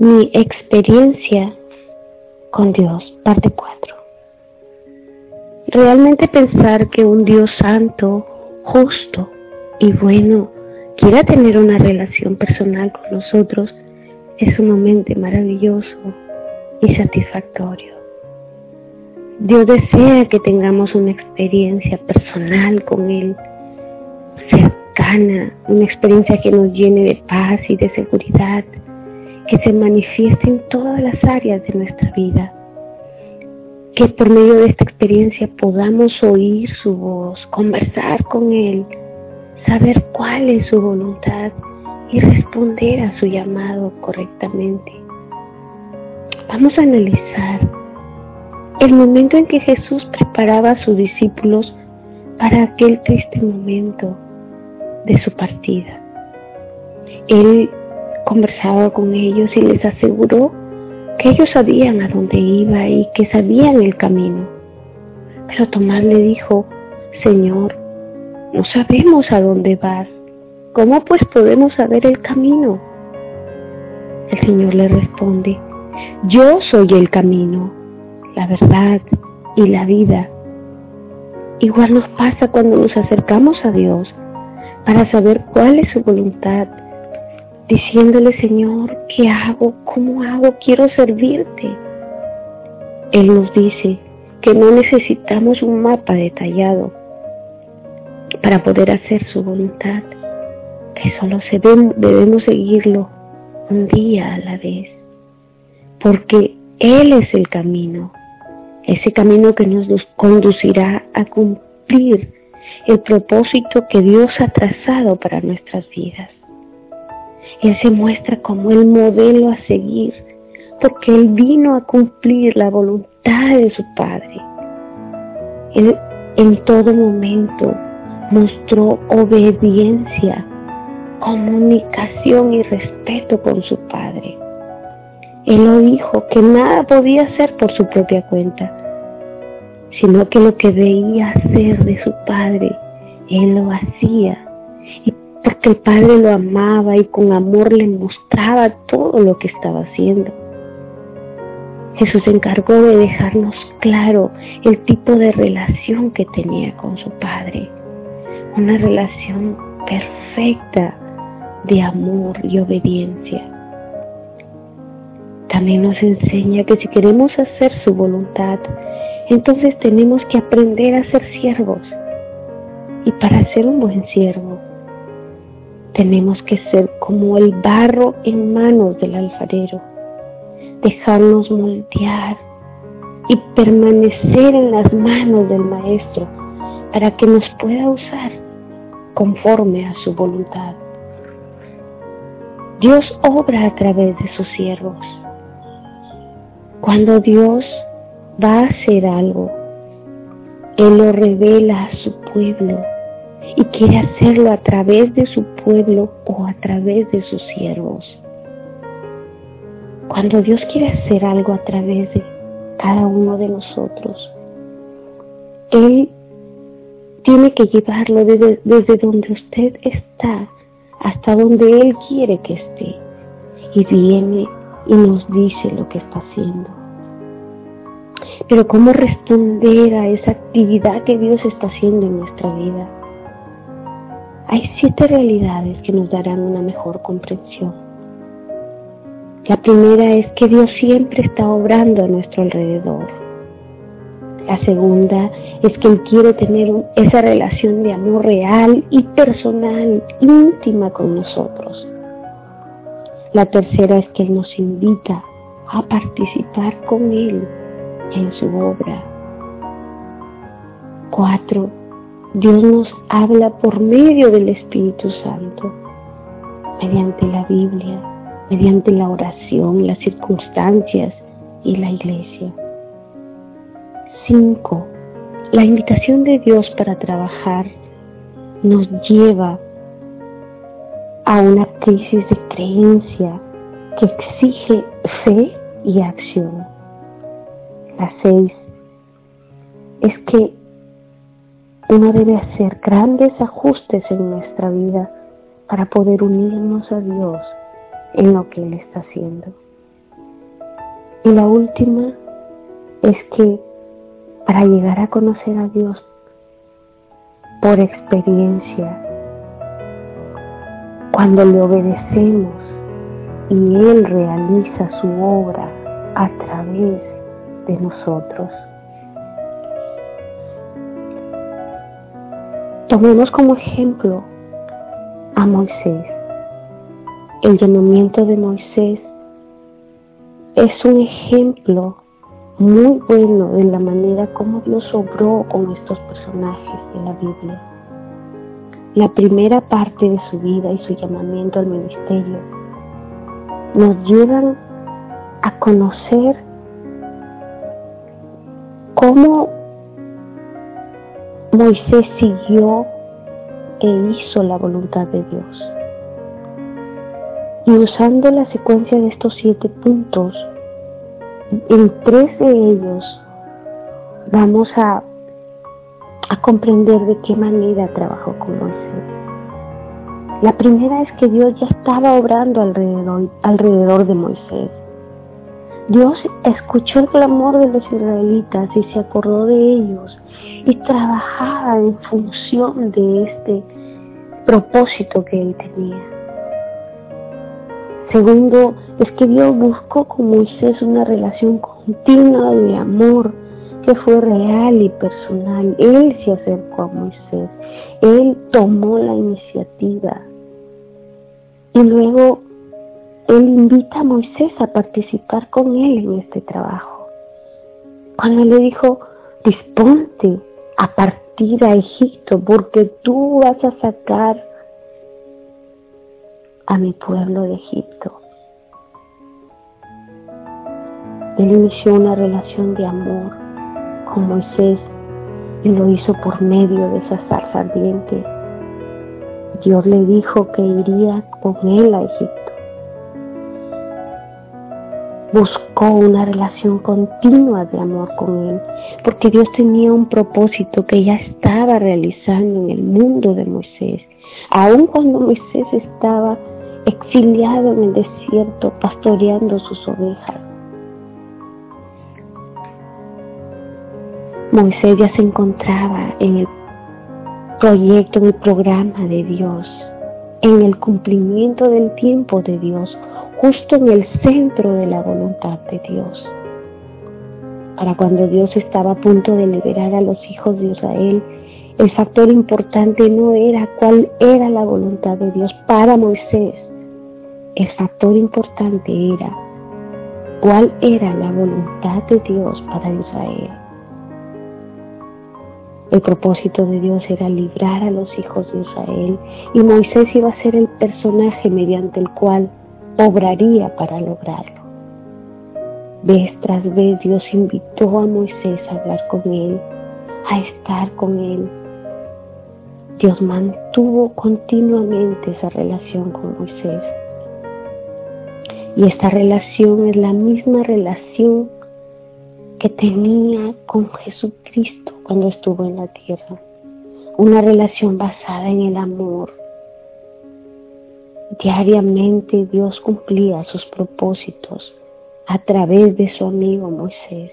Mi experiencia con Dios, parte 4. Realmente pensar que un Dios santo, justo y bueno quiera tener una relación personal con nosotros es sumamente maravilloso y satisfactorio. Dios desea que tengamos una experiencia personal con Él, cercana, una experiencia que nos llene de paz y de seguridad, que se manifieste en todas las áreas de nuestra vida. Que por medio de esta experiencia podamos oír su voz, conversar con Él, saber cuál es su voluntad y responder a su llamado correctamente. Vamos a analizar el momento en que Jesús preparaba a sus discípulos para aquel triste momento de su partida. Él conversaba con ellos y les aseguró que ellos sabían a dónde iba y que sabían el camino. Pero Tomás le dijo, Señor, no sabemos a dónde vas. ¿Cómo pues podemos saber el camino? El Señor le responde, yo soy el camino, la verdad y la vida. Igual nos pasa cuando nos acercamos a Dios para saber cuál es su voluntad diciéndole, Señor, ¿qué hago? ¿Cómo hago? Quiero servirte. Él nos dice que no necesitamos un mapa detallado para poder hacer su voluntad, que solo debemos seguirlo un día a la vez, porque Él es el camino, ese camino que nos conducirá a cumplir el propósito que Dios ha trazado para nuestras vidas. Él se muestra como el modelo a seguir, porque Él vino a cumplir la voluntad de su Padre. Él en todo momento mostró obediencia, comunicación y respeto con su Padre. Él lo dijo que nada podía hacer por su propia cuenta, sino que lo que veía hacer de su Padre, Él lo hacía. Porque el Padre lo amaba y con amor le mostraba todo lo que estaba haciendo. Jesús se encargó de dejarnos claro el tipo de relación que tenía con su Padre, una relación perfecta de amor y obediencia. También nos enseña que si queremos hacer su voluntad, entonces tenemos que aprender a ser siervos. Y para ser un buen siervo, tenemos que ser como el barro en manos del alfarero, dejarnos moldear y permanecer en las manos del Maestro para que nos pueda usar conforme a su voluntad. Dios obra a través de sus siervos. Cuando Dios va a hacer algo, Él lo revela a su pueblo y quiere hacerlo a través de su pueblo o a través de sus siervos. Cuando Dios quiere hacer algo a través de cada uno de nosotros, Él tiene que llevarlo desde, desde donde usted está hasta donde Él quiere que esté. Y viene y nos dice lo que está haciendo. Pero ¿cómo responder a esa actividad que Dios está haciendo en nuestra vida? Hay siete realidades que nos darán una mejor comprensión. La primera es que Dios siempre está obrando a nuestro alrededor. La segunda es que Él quiere tener esa relación de amor real y personal, íntima con nosotros. La tercera es que Él nos invita a participar con Él en su obra. Cuatro, Dios nos habla por medio del Espíritu Santo, mediante la Biblia, mediante la oración, las circunstancias y la iglesia. 5. La invitación de Dios para trabajar nos lleva a una crisis de creencia que exige fe y acción. La 6 es que uno debe hacer grandes ajustes en nuestra vida para poder unirnos a Dios en lo que Él está haciendo. Y la última es que para llegar a conocer a Dios por experiencia, cuando le obedecemos y Él realiza su obra a través de nosotros. Tomemos como ejemplo a Moisés. El llamamiento de Moisés es un ejemplo muy bueno de la manera como Dios obró con estos personajes de la Biblia. La primera parte de su vida y su llamamiento al ministerio nos llevan a conocer cómo Moisés siguió e hizo la voluntad de Dios. Y usando la secuencia de estos siete puntos, en tres de ellos vamos a, a comprender de qué manera trabajó con Moisés. La primera es que Dios ya estaba obrando alrededor, alrededor de Moisés. Dios escuchó el clamor de los israelitas y se acordó de ellos y trabajaba en función de este propósito que él tenía. Segundo, es que Dios buscó con Moisés una relación continua de amor que fue real y personal. Él se acercó a Moisés, él tomó la iniciativa y luego él invita a Moisés a participar con él en este trabajo. Cuando le dijo, disponte a partir a Egipto porque tú vas a sacar a mi pueblo de Egipto. Él inició una relación de amor con Moisés y lo hizo por medio de esa zarza ardiente. Dios le dijo que iría con él a Egipto buscó una relación continua de amor con Él, porque Dios tenía un propósito que ya estaba realizando en el mundo de Moisés. Aun cuando Moisés estaba exiliado en el desierto pastoreando sus ovejas. Moisés ya se encontraba en el proyecto, en el programa de Dios, en el cumplimiento del tiempo de Dios, justo en el centro de la voluntad de Dios. Para cuando Dios estaba a punto de liberar a los hijos de Israel, el factor importante no era cuál era la voluntad de Dios para Moisés. El factor importante era cuál era la voluntad de Dios para Israel. El propósito de Dios era librar a los hijos de Israel y Moisés iba a ser el personaje mediante el cual obraría para lograrlo. Vez tras vez Dios invitó a Moisés a hablar con él, a estar con él. Dios mantuvo continuamente esa relación con Moisés. Y esta relación es la misma relación que tenía con Jesucristo cuando estuvo en la tierra. Una relación basada en el amor, Diariamente Dios cumplía sus propósitos a través de su amigo Moisés.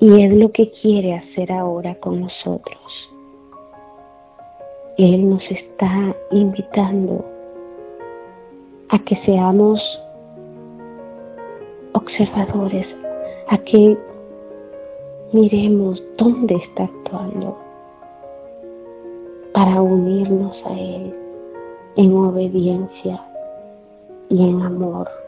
Y es lo que quiere hacer ahora con nosotros. Él nos está invitando a que seamos observadores, a que miremos dónde está actuando para unirnos a Él en obediencia y en amor.